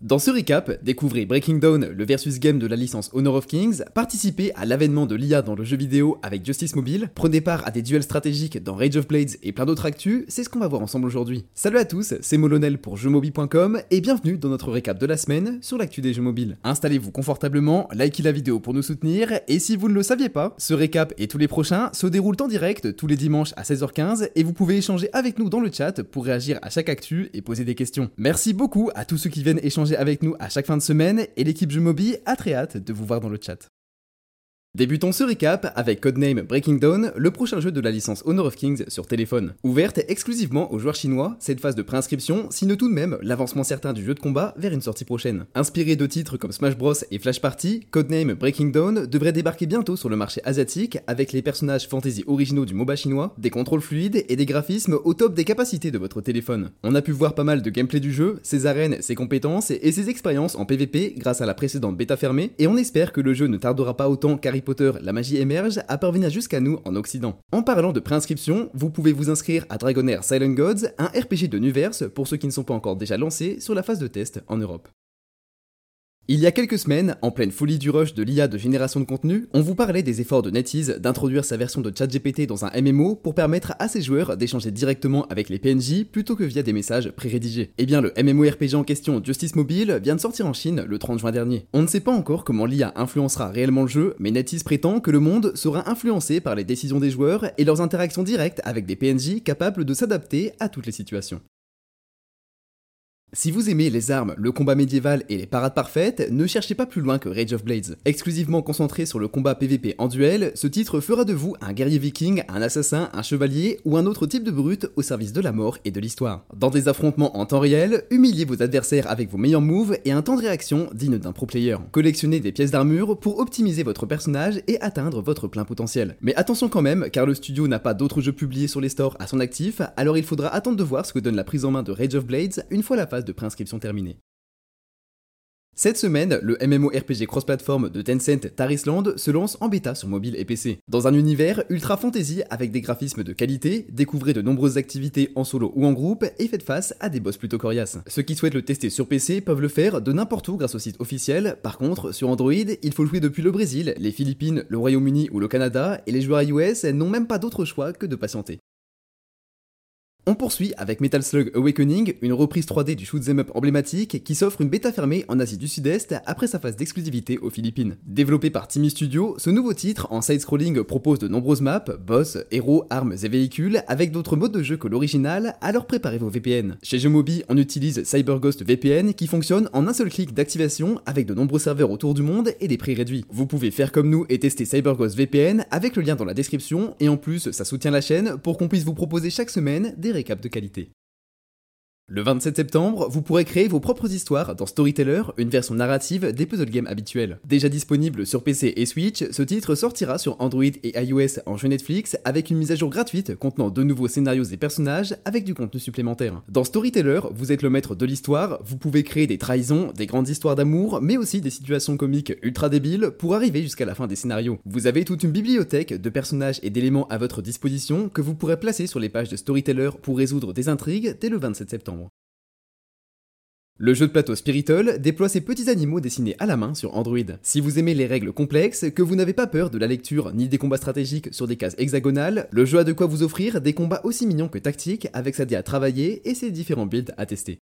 Dans ce recap, découvrez Breaking Down, le versus game de la licence Honor of Kings, participez à l'avènement de l'IA dans le jeu vidéo avec Justice Mobile, prenez part à des duels stratégiques dans Rage of Blades et plein d'autres actus, c'est ce qu'on va voir ensemble aujourd'hui. Salut à tous, c'est Molonel pour jeuxmobile.com et bienvenue dans notre récap de la semaine sur l'actu des jeux mobiles. Installez-vous confortablement, likez la vidéo pour nous soutenir et si vous ne le saviez pas, ce récap et tous les prochains se déroulent en direct tous les dimanches à 16h15 et vous pouvez échanger avec nous dans le chat pour réagir à chaque actu et poser des questions. Merci beaucoup à tous ceux qui viennent échanger avec nous à chaque fin de semaine et l'équipe Jeux Mobi a très hâte de vous voir dans le chat. Débutons ce recap avec Codename Breaking Dawn, le prochain jeu de la licence Honor of Kings sur téléphone. Ouverte exclusivement aux joueurs chinois, cette phase de préinscription signe tout de même l'avancement certain du jeu de combat vers une sortie prochaine. Inspiré de titres comme Smash Bros et Flash Party, Codename Breaking Dawn devrait débarquer bientôt sur le marché asiatique avec les personnages fantasy originaux du MOBA chinois, des contrôles fluides et des graphismes au top des capacités de votre téléphone. On a pu voir pas mal de gameplay du jeu, ses arènes, ses compétences et ses expériences en PvP grâce à la précédente bêta fermée, et on espère que le jeu ne tardera pas autant car Potter La magie émerge à parvenir jusqu'à nous en Occident. En parlant de préinscription, vous pouvez vous inscrire à Dragonair Silent Gods, un RPG de Nuverse pour ceux qui ne sont pas encore déjà lancés sur la phase de test en Europe. Il y a quelques semaines, en pleine folie du rush de l'IA de génération de contenu, on vous parlait des efforts de NetEase d'introduire sa version de ChatGPT dans un MMO pour permettre à ses joueurs d'échanger directement avec les PNJ plutôt que via des messages pré-rédigés. Eh bien, le MMORPG en question Justice Mobile vient de sortir en Chine le 30 juin dernier. On ne sait pas encore comment l'IA influencera réellement le jeu, mais NetEase prétend que le monde sera influencé par les décisions des joueurs et leurs interactions directes avec des PNJ capables de s'adapter à toutes les situations. Si vous aimez les armes, le combat médiéval et les parades parfaites, ne cherchez pas plus loin que Rage of Blades. Exclusivement concentré sur le combat PVP en duel, ce titre fera de vous un guerrier viking, un assassin, un chevalier ou un autre type de brute au service de la mort et de l'histoire. Dans des affrontements en temps réel, humiliez vos adversaires avec vos meilleurs moves et un temps de réaction digne d'un pro player. Collectionnez des pièces d'armure pour optimiser votre personnage et atteindre votre plein potentiel. Mais attention quand même, car le studio n'a pas d'autres jeux publiés sur les stores à son actif, alors il faudra attendre de voir ce que donne la prise en main de Rage of Blades une fois la phase de préinscription terminée. Cette semaine, le MMORPG cross-platform de Tencent Tarisland se lance en bêta sur mobile et PC. Dans un univers ultra fantasy avec des graphismes de qualité, découvrez de nombreuses activités en solo ou en groupe et faites face à des boss plutôt coriaces. Ceux qui souhaitent le tester sur PC peuvent le faire de n'importe où grâce au site officiel. Par contre, sur Android, il faut jouer depuis le Brésil, les Philippines, le Royaume-Uni ou le Canada et les joueurs iOS n'ont même pas d'autre choix que de patienter. On poursuit avec Metal Slug Awakening, une reprise 3D du shoot'em up emblématique qui s'offre une bêta fermée en Asie du Sud-Est après sa phase d'exclusivité aux Philippines. Développé par Timmy Studio, ce nouveau titre en side-scrolling propose de nombreuses maps, boss, héros, armes et véhicules avec d'autres modes de jeu que l'original, alors préparez vos VPN. Chez Jeumobi, on utilise CyberGhost VPN qui fonctionne en un seul clic d'activation avec de nombreux serveurs autour du monde et des prix réduits. Vous pouvez faire comme nous et tester CyberGhost VPN avec le lien dans la description et en plus ça soutient la chaîne pour qu'on puisse vous proposer chaque semaine des récaps de qualité. Le 27 septembre, vous pourrez créer vos propres histoires dans Storyteller, une version narrative des puzzle games habituels. Déjà disponible sur PC et Switch, ce titre sortira sur Android et iOS en jeu Netflix avec une mise à jour gratuite contenant de nouveaux scénarios et personnages avec du contenu supplémentaire. Dans Storyteller, vous êtes le maître de l'histoire, vous pouvez créer des trahisons, des grandes histoires d'amour, mais aussi des situations comiques ultra débiles pour arriver jusqu'à la fin des scénarios. Vous avez toute une bibliothèque de personnages et d'éléments à votre disposition que vous pourrez placer sur les pages de Storyteller pour résoudre des intrigues dès le 27 septembre. Le jeu de plateau Spiritle déploie ses petits animaux dessinés à la main sur Android. Si vous aimez les règles complexes, que vous n'avez pas peur de la lecture ni des combats stratégiques sur des cases hexagonales, le jeu a de quoi vous offrir des combats aussi mignons que tactiques avec sa à travailler et ses différents builds à tester.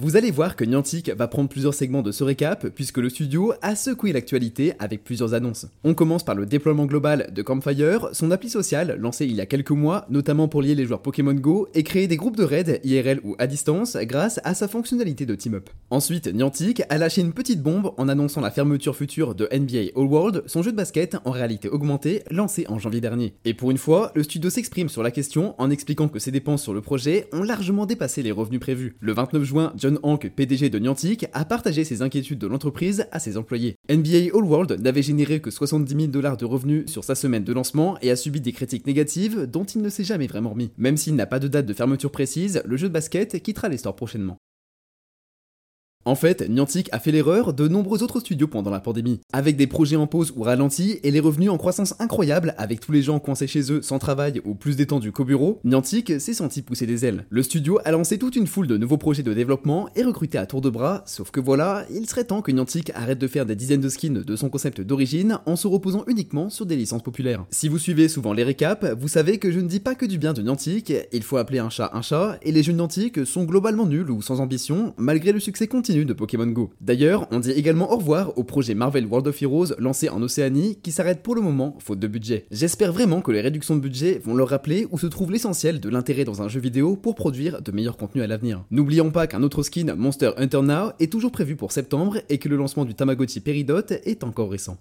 Vous allez voir que Niantic va prendre plusieurs segments de ce récap puisque le studio a secoué l'actualité avec plusieurs annonces. On commence par le déploiement global de Campfire, son appli sociale lancée il y a quelques mois, notamment pour lier les joueurs Pokémon Go et créer des groupes de raids IRL ou à distance grâce à sa fonctionnalité de team-up. Ensuite, Niantic a lâché une petite bombe en annonçant la fermeture future de NBA All World, son jeu de basket en réalité augmentée lancé en janvier dernier. Et pour une fois, le studio s'exprime sur la question en expliquant que ses dépenses sur le projet ont largement dépassé les revenus prévus. Le 29 juin, Hank, PDG de Niantic, a partagé ses inquiétudes de l'entreprise à ses employés. NBA All World n'avait généré que 70 000 dollars de revenus sur sa semaine de lancement et a subi des critiques négatives dont il ne s'est jamais vraiment remis. Même s'il n'a pas de date de fermeture précise, le jeu de basket quittera les stores prochainement. En fait, Niantic a fait l'erreur de nombreux autres studios pendant la pandémie. Avec des projets en pause ou ralentis et les revenus en croissance incroyable avec tous les gens coincés chez eux sans travail ou plus détendus qu'au bureau, Niantic s'est senti pousser des ailes. Le studio a lancé toute une foule de nouveaux projets de développement et recruté à tour de bras, sauf que voilà, il serait temps que Niantic arrête de faire des dizaines de skins de son concept d'origine en se reposant uniquement sur des licences populaires. Si vous suivez souvent les récaps, vous savez que je ne dis pas que du bien de Niantic, il faut appeler un chat un chat, et les jeux Niantic sont globalement nuls ou sans ambition, malgré le succès continu de Pokémon Go. D'ailleurs, on dit également au revoir au projet Marvel World of Heroes lancé en Océanie, qui s'arrête pour le moment faute de budget. J'espère vraiment que les réductions de budget vont leur rappeler où se trouve l'essentiel de l'intérêt dans un jeu vidéo pour produire de meilleurs contenus à l'avenir. N'oublions pas qu'un autre skin, Monster Hunter Now, est toujours prévu pour septembre et que le lancement du Tamagotchi Peridot est encore récent.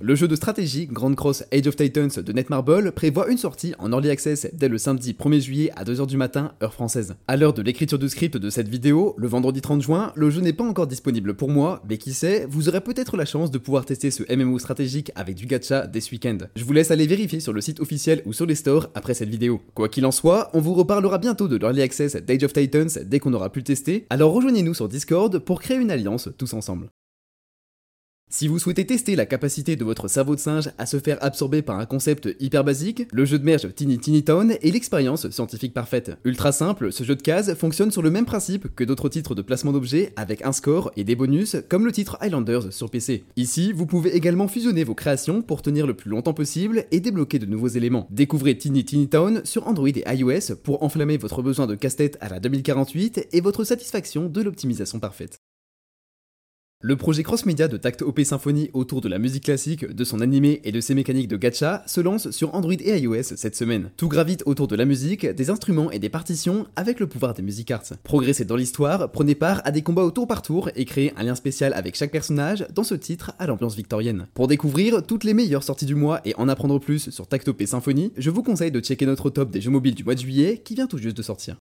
Le jeu de stratégie Grand Cross Age of Titans de Netmarble prévoit une sortie en early access dès le samedi 1er juillet à 2h du matin, heure française. À l'heure de l'écriture du script de cette vidéo, le vendredi 30 juin, le jeu n'est pas encore disponible pour moi, mais qui sait, vous aurez peut-être la chance de pouvoir tester ce MMO stratégique avec du gacha dès ce week-end. Je vous laisse aller vérifier sur le site officiel ou sur les stores après cette vidéo. Quoi qu'il en soit, on vous reparlera bientôt de l'early access d'Age of Titans dès qu'on aura pu le tester, alors rejoignez-nous sur Discord pour créer une alliance tous ensemble. Si vous souhaitez tester la capacité de votre cerveau de singe à se faire absorber par un concept hyper basique, le jeu de merge Tiny Tiny Town est l'expérience scientifique parfaite. Ultra simple, ce jeu de cases fonctionne sur le même principe que d'autres titres de placement d'objets avec un score et des bonus comme le titre Highlanders sur PC. Ici, vous pouvez également fusionner vos créations pour tenir le plus longtemps possible et débloquer de nouveaux éléments. Découvrez Tiny Tiny Town sur Android et iOS pour enflammer votre besoin de casse-tête à la 2048 et votre satisfaction de l'optimisation parfaite. Le projet cross-média de Tact OP Symphony autour de la musique classique, de son animé et de ses mécaniques de gacha se lance sur Android et iOS cette semaine. Tout gravite autour de la musique, des instruments et des partitions avec le pouvoir des Music Arts. Progressez dans l'histoire, prenez part à des combats au tour par tour et créez un lien spécial avec chaque personnage dans ce titre à l'ambiance victorienne. Pour découvrir toutes les meilleures sorties du mois et en apprendre plus sur Tact OP Symphony, je vous conseille de checker notre top des jeux mobiles du mois de juillet qui vient tout juste de sortir.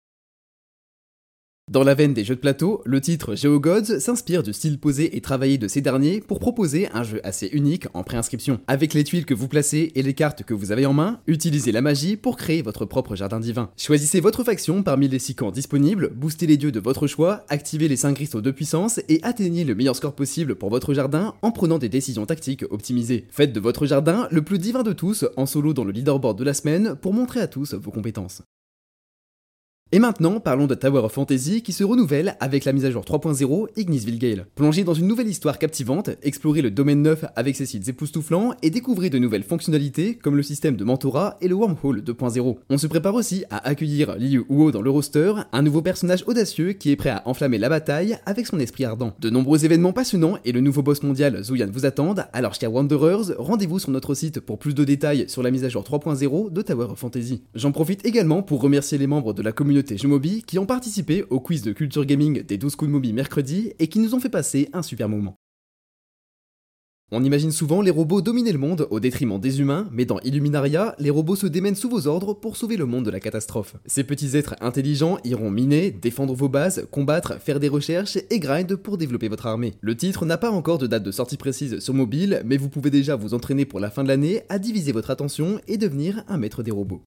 Dans la veine des jeux de plateau, le titre GeoGods s'inspire du style posé et travaillé de ces derniers pour proposer un jeu assez unique en préinscription. Avec les tuiles que vous placez et les cartes que vous avez en main, utilisez la magie pour créer votre propre jardin divin. Choisissez votre faction parmi les 6 camps disponibles, boostez les dieux de votre choix, activez les 5 cristaux de puissance et atteignez le meilleur score possible pour votre jardin en prenant des décisions tactiques optimisées. Faites de votre jardin le plus divin de tous en solo dans le leaderboard de la semaine pour montrer à tous vos compétences. Et maintenant, parlons de Tower of Fantasy qui se renouvelle avec la mise à jour 3.0 Ignisville Gale. Plongez dans une nouvelle histoire captivante, explorez le domaine neuf avec ses sites époustouflants et découvrez de nouvelles fonctionnalités comme le système de mentorat et le Wormhole 2.0. On se prépare aussi à accueillir Liu Huo dans le roster, un nouveau personnage audacieux qui est prêt à enflammer la bataille avec son esprit ardent. De nombreux événements passionnants et le nouveau boss mondial Zuyan vous attendent, alors chers Wanderers, rendez-vous sur notre site pour plus de détails sur la mise à jour 3.0 de Tower of Fantasy. J'en profite également pour remercier les membres de la communauté communauté qui ont participé au quiz de culture gaming des 12 coups de Mobi mercredi et qui nous ont fait passer un super moment. On imagine souvent les robots dominer le monde au détriment des humains, mais dans Illuminaria, les robots se démènent sous vos ordres pour sauver le monde de la catastrophe. Ces petits êtres intelligents iront miner, défendre vos bases, combattre, faire des recherches et grind pour développer votre armée. Le titre n'a pas encore de date de sortie précise sur mobile, mais vous pouvez déjà vous entraîner pour la fin de l'année à diviser votre attention et devenir un maître des robots.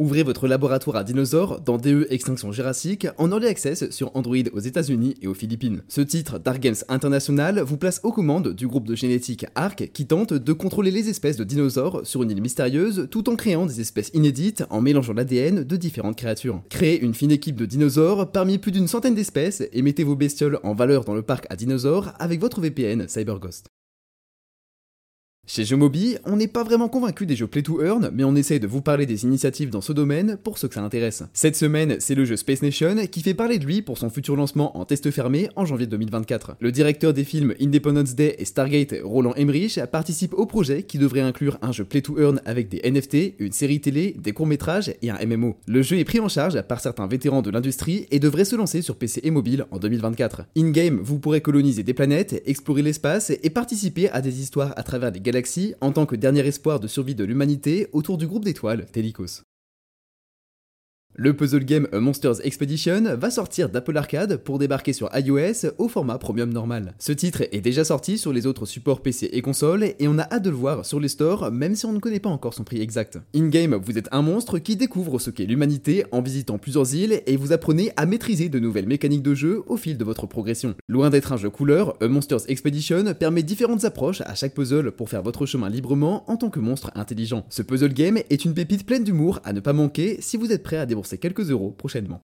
Ouvrez votre laboratoire à dinosaures dans DE Extinction Jurassique en early access sur Android aux États-Unis et aux Philippines. Ce titre Dark International vous place aux commandes du groupe de génétique ARC qui tente de contrôler les espèces de dinosaures sur une île mystérieuse tout en créant des espèces inédites en mélangeant l'ADN de différentes créatures. Créez une fine équipe de dinosaures parmi plus d'une centaine d'espèces et mettez vos bestioles en valeur dans le parc à dinosaures avec votre VPN CyberGhost. Chez Jeumobi, on n'est pas vraiment convaincu des jeux Play to Earn, mais on essaie de vous parler des initiatives dans ce domaine pour ceux que ça intéresse. Cette semaine, c'est le jeu Space Nation qui fait parler de lui pour son futur lancement en test fermé en janvier 2024. Le directeur des films Independence Day et Stargate, Roland Emmerich, participe au projet qui devrait inclure un jeu Play to Earn avec des NFT, une série télé, des courts-métrages et un MMO. Le jeu est pris en charge par certains vétérans de l'industrie et devrait se lancer sur PC et mobile en 2024. In-game, vous pourrez coloniser des planètes, explorer l'espace et participer à des histoires à travers des galaxies en tant que dernier espoir de survie de l'humanité autour du groupe d'étoiles Telikos. Le puzzle game Monsters Expedition va sortir d'Apple Arcade pour débarquer sur iOS au format premium normal. Ce titre est déjà sorti sur les autres supports PC et consoles et on a hâte de le voir sur les stores même si on ne connaît pas encore son prix exact. In-game, vous êtes un monstre qui découvre ce qu'est l'humanité en visitant plusieurs îles et vous apprenez à maîtriser de nouvelles mécaniques de jeu au fil de votre progression. Loin d'être un jeu couleur, A Monsters Expedition permet différentes approches à chaque puzzle pour faire votre chemin librement en tant que monstre intelligent. Ce puzzle game est une pépite pleine d'humour à ne pas manquer si vous êtes prêt à débourser c'est quelques euros prochainement.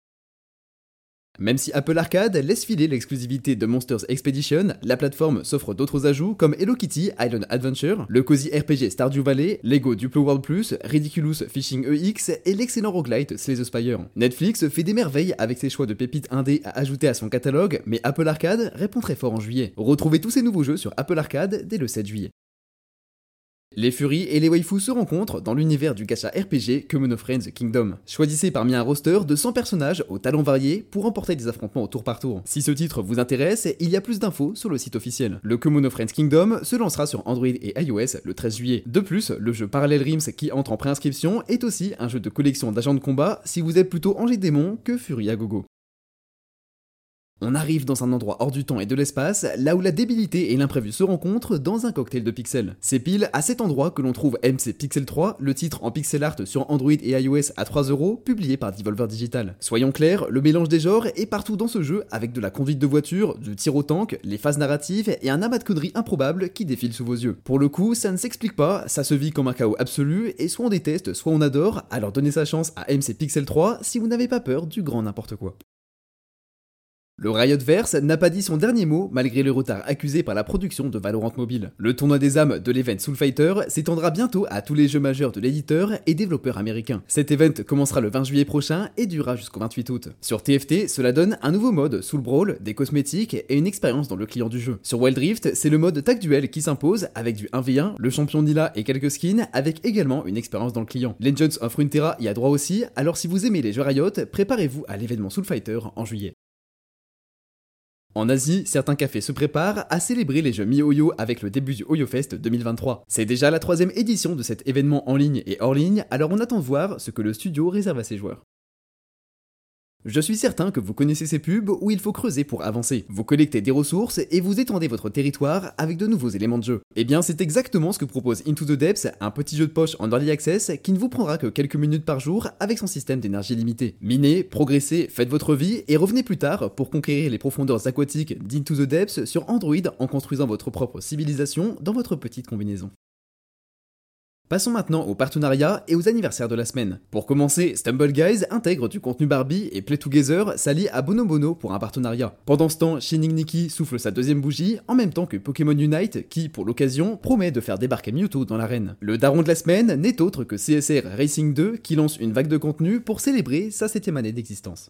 Même si Apple Arcade laisse filer l'exclusivité de Monsters Expedition, la plateforme s'offre d'autres ajouts comme Hello Kitty Island Adventure, le cozy RPG Stardew Valley, Lego Duplo World Plus, Ridiculous Fishing EX et l'excellent roguelite Slay the Spire. Netflix fait des merveilles avec ses choix de pépites indé à ajouter à son catalogue, mais Apple Arcade répond très fort en juillet. Retrouvez tous ces nouveaux jeux sur Apple Arcade dès le 7 juillet. Les Furies et les waifus se rencontrent dans l'univers du gacha RPG Kemono Friends Kingdom. Choisissez parmi un roster de 100 personnages aux talents variés pour remporter des affrontements au tour par tour. Si ce titre vous intéresse, il y a plus d'infos sur le site officiel. Le Kemono Friends Kingdom se lancera sur Android et iOS le 13 juillet. De plus, le jeu Parallel Rims qui entre en préinscription est aussi un jeu de collection d'agents de combat si vous êtes plutôt Angers Démon que Fury à gogo. On arrive dans un endroit hors du temps et de l'espace, là où la débilité et l'imprévu se rencontrent dans un cocktail de pixels. C'est pile à cet endroit que l'on trouve MC Pixel 3, le titre en pixel art sur Android et iOS à 3 euros, publié par Devolver Digital. Soyons clairs, le mélange des genres est partout dans ce jeu, avec de la conduite de voiture, du tir au tank, les phases narratives et un amas de conneries improbables qui défilent sous vos yeux. Pour le coup, ça ne s'explique pas, ça se vit comme un chaos absolu, et soit on déteste, soit on adore, alors donnez sa chance à MC Pixel 3 si vous n'avez pas peur du grand n'importe quoi. Le Riotverse n'a pas dit son dernier mot malgré le retard accusé par la production de Valorant Mobile. Le tournoi des âmes de l'event Soulfighter s'étendra bientôt à tous les jeux majeurs de l'éditeur et développeur américain. Cet event commencera le 20 juillet prochain et durera jusqu'au 28 août. Sur TFT, cela donne un nouveau mode Soul Brawl, des cosmétiques et une expérience dans le client du jeu. Sur Wild Rift, c'est le mode Tag Duel qui s'impose avec du 1v1, le champion Nila et quelques skins avec également une expérience dans le client. Legends of Runeterra y a droit aussi, alors si vous aimez les jeux Riot, préparez-vous à l'événement Soulfighter en juillet. En Asie, certains cafés se préparent à célébrer les jeux MiHoYo avec le début du OyoFest 2023. C'est déjà la troisième édition de cet événement en ligne et hors ligne, alors on attend de voir ce que le studio réserve à ses joueurs. Je suis certain que vous connaissez ces pubs où il faut creuser pour avancer. Vous collectez des ressources et vous étendez votre territoire avec de nouveaux éléments de jeu. Eh bien, c'est exactement ce que propose Into the Depths, un petit jeu de poche en early access qui ne vous prendra que quelques minutes par jour avec son système d'énergie limitée. Minez, progressez, faites votre vie et revenez plus tard pour conquérir les profondeurs aquatiques d'Into the Depths sur Android en construisant votre propre civilisation dans votre petite combinaison. Passons maintenant aux partenariats et aux anniversaires de la semaine. Pour commencer, Stumble Guys intègre du contenu Barbie et Play Together s'allie à Bono pour un partenariat. Pendant ce temps, Shining Nikki souffle sa deuxième bougie en même temps que Pokémon Unite qui, pour l'occasion, promet de faire débarquer Mewtwo dans l'arène. Le daron de la semaine n'est autre que CSR Racing 2 qui lance une vague de contenu pour célébrer sa septième année d'existence.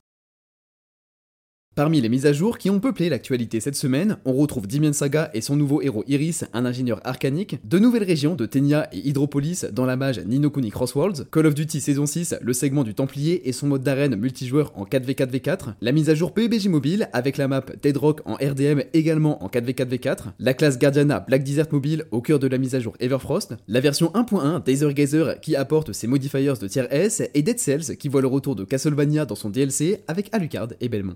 Parmi les mises à jour qui ont peuplé l'actualité cette semaine, on retrouve Dimian Saga et son nouveau héros Iris, un ingénieur arcanique, de nouvelles régions de Tenia et Hydropolis dans la mage Ninokuni Crossworlds, Call of Duty saison 6, le segment du Templier et son mode d'arène multijoueur en 4v4v4, la mise à jour PUBG Mobile avec la map Dead Rock en RDM également en 4v4v4, la classe Guardiana Black Desert Mobile au cœur de la mise à jour Everfrost, la version 1.1 Dazer Gazer qui apporte ses modifiers de tier S et Dead Cells qui voit le retour de Castlevania dans son DLC avec Alucard et Belmont.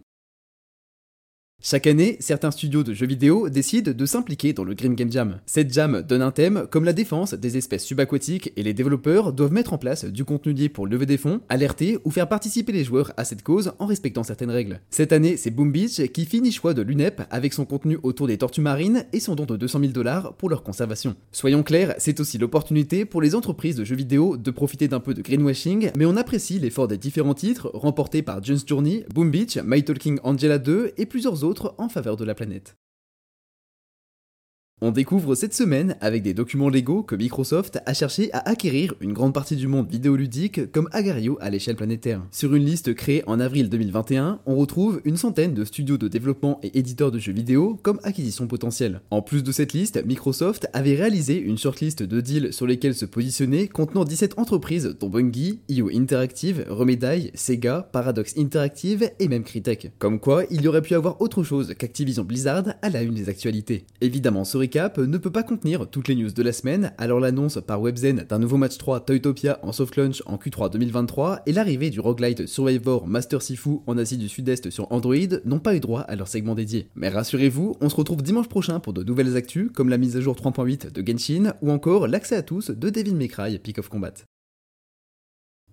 Chaque année, certains studios de jeux vidéo décident de s'impliquer dans le Grim Game Jam. Cette jam donne un thème comme la défense des espèces subaquatiques et les développeurs doivent mettre en place du contenu lié pour lever des fonds, alerter ou faire participer les joueurs à cette cause en respectant certaines règles. Cette année, c'est Boom Beach qui finit choix de l'UNEP avec son contenu autour des tortues marines et son don de 200 000 dollars pour leur conservation. Soyons clairs, c'est aussi l'opportunité pour les entreprises de jeux vidéo de profiter d'un peu de greenwashing, mais on apprécie l'effort des différents titres remportés par June's Journey, Boom Beach, My Talking Angela 2 et plusieurs autres en faveur de la planète. On découvre cette semaine avec des documents légaux que Microsoft a cherché à acquérir une grande partie du monde vidéoludique comme Agario à l'échelle planétaire. Sur une liste créée en avril 2021, on retrouve une centaine de studios de développement et éditeurs de jeux vidéo comme acquisition potentielle. En plus de cette liste, Microsoft avait réalisé une shortlist de deals sur lesquels se positionner contenant 17 entreprises dont Bungie, IO Interactive, Remedai, Sega, Paradox Interactive et même Crytek. Comme quoi, il y aurait pu avoir autre chose qu'Activision Blizzard à la une des actualités. Évidemment, ce ne peut pas contenir toutes les news de la semaine, alors l'annonce par Webzen d'un nouveau match 3 Toytopia en soft launch en Q3 2023 et l'arrivée du roguelite Survivor Master Sifu en Asie du Sud-Est sur Android n'ont pas eu droit à leur segment dédié. Mais rassurez-vous, on se retrouve dimanche prochain pour de nouvelles actus comme la mise à jour 3.8 de Genshin ou encore l'accès à tous de Devil May Peak of Combat.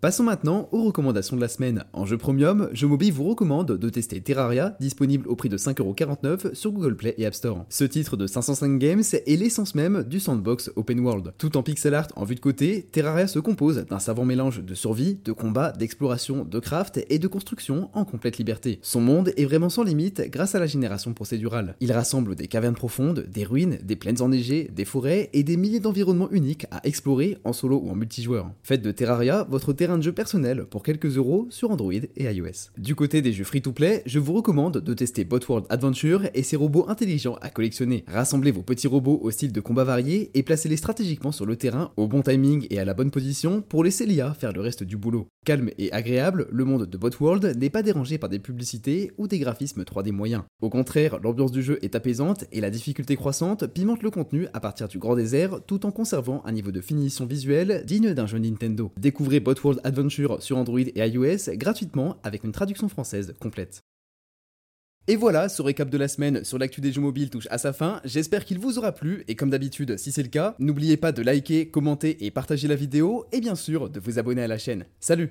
Passons maintenant aux recommandations de la semaine. En jeu premium, Mobi vous recommande de tester Terraria, disponible au prix de 5,49€ sur Google Play et App Store. Ce titre de 505 games est l'essence même du sandbox open world. Tout en pixel art en vue de côté, Terraria se compose d'un savant mélange de survie, de combat, d'exploration, de craft et de construction en complète liberté. Son monde est vraiment sans limite grâce à la génération procédurale. Il rassemble des cavernes profondes, des ruines, des plaines enneigées, des forêts et des milliers d'environnements uniques à explorer en solo ou en multijoueur. Faites de Terraria votre terrain de jeu personnel pour quelques euros sur Android et iOS. Du côté des jeux free-to-play, je vous recommande de tester Botworld Adventure et ses robots intelligents à collectionner. Rassemblez vos petits robots au style de combat varié et placez-les stratégiquement sur le terrain au bon timing et à la bonne position pour laisser l'IA faire le reste du boulot. Calme et agréable, le monde de Botworld n'est pas dérangé par des publicités ou des graphismes 3D moyens. Au contraire, l'ambiance du jeu est apaisante et la difficulté croissante pimente le contenu à partir du grand désert tout en conservant un niveau de finition visuelle digne d'un jeu Nintendo. Découvrez Botworld Adventure sur Android et iOS gratuitement avec une traduction française complète. Et voilà, ce récap de la semaine sur l'actu des jeux mobiles touche à sa fin. J'espère qu'il vous aura plu et comme d'habitude, si c'est le cas, n'oubliez pas de liker, commenter et partager la vidéo et bien sûr de vous abonner à la chaîne. Salut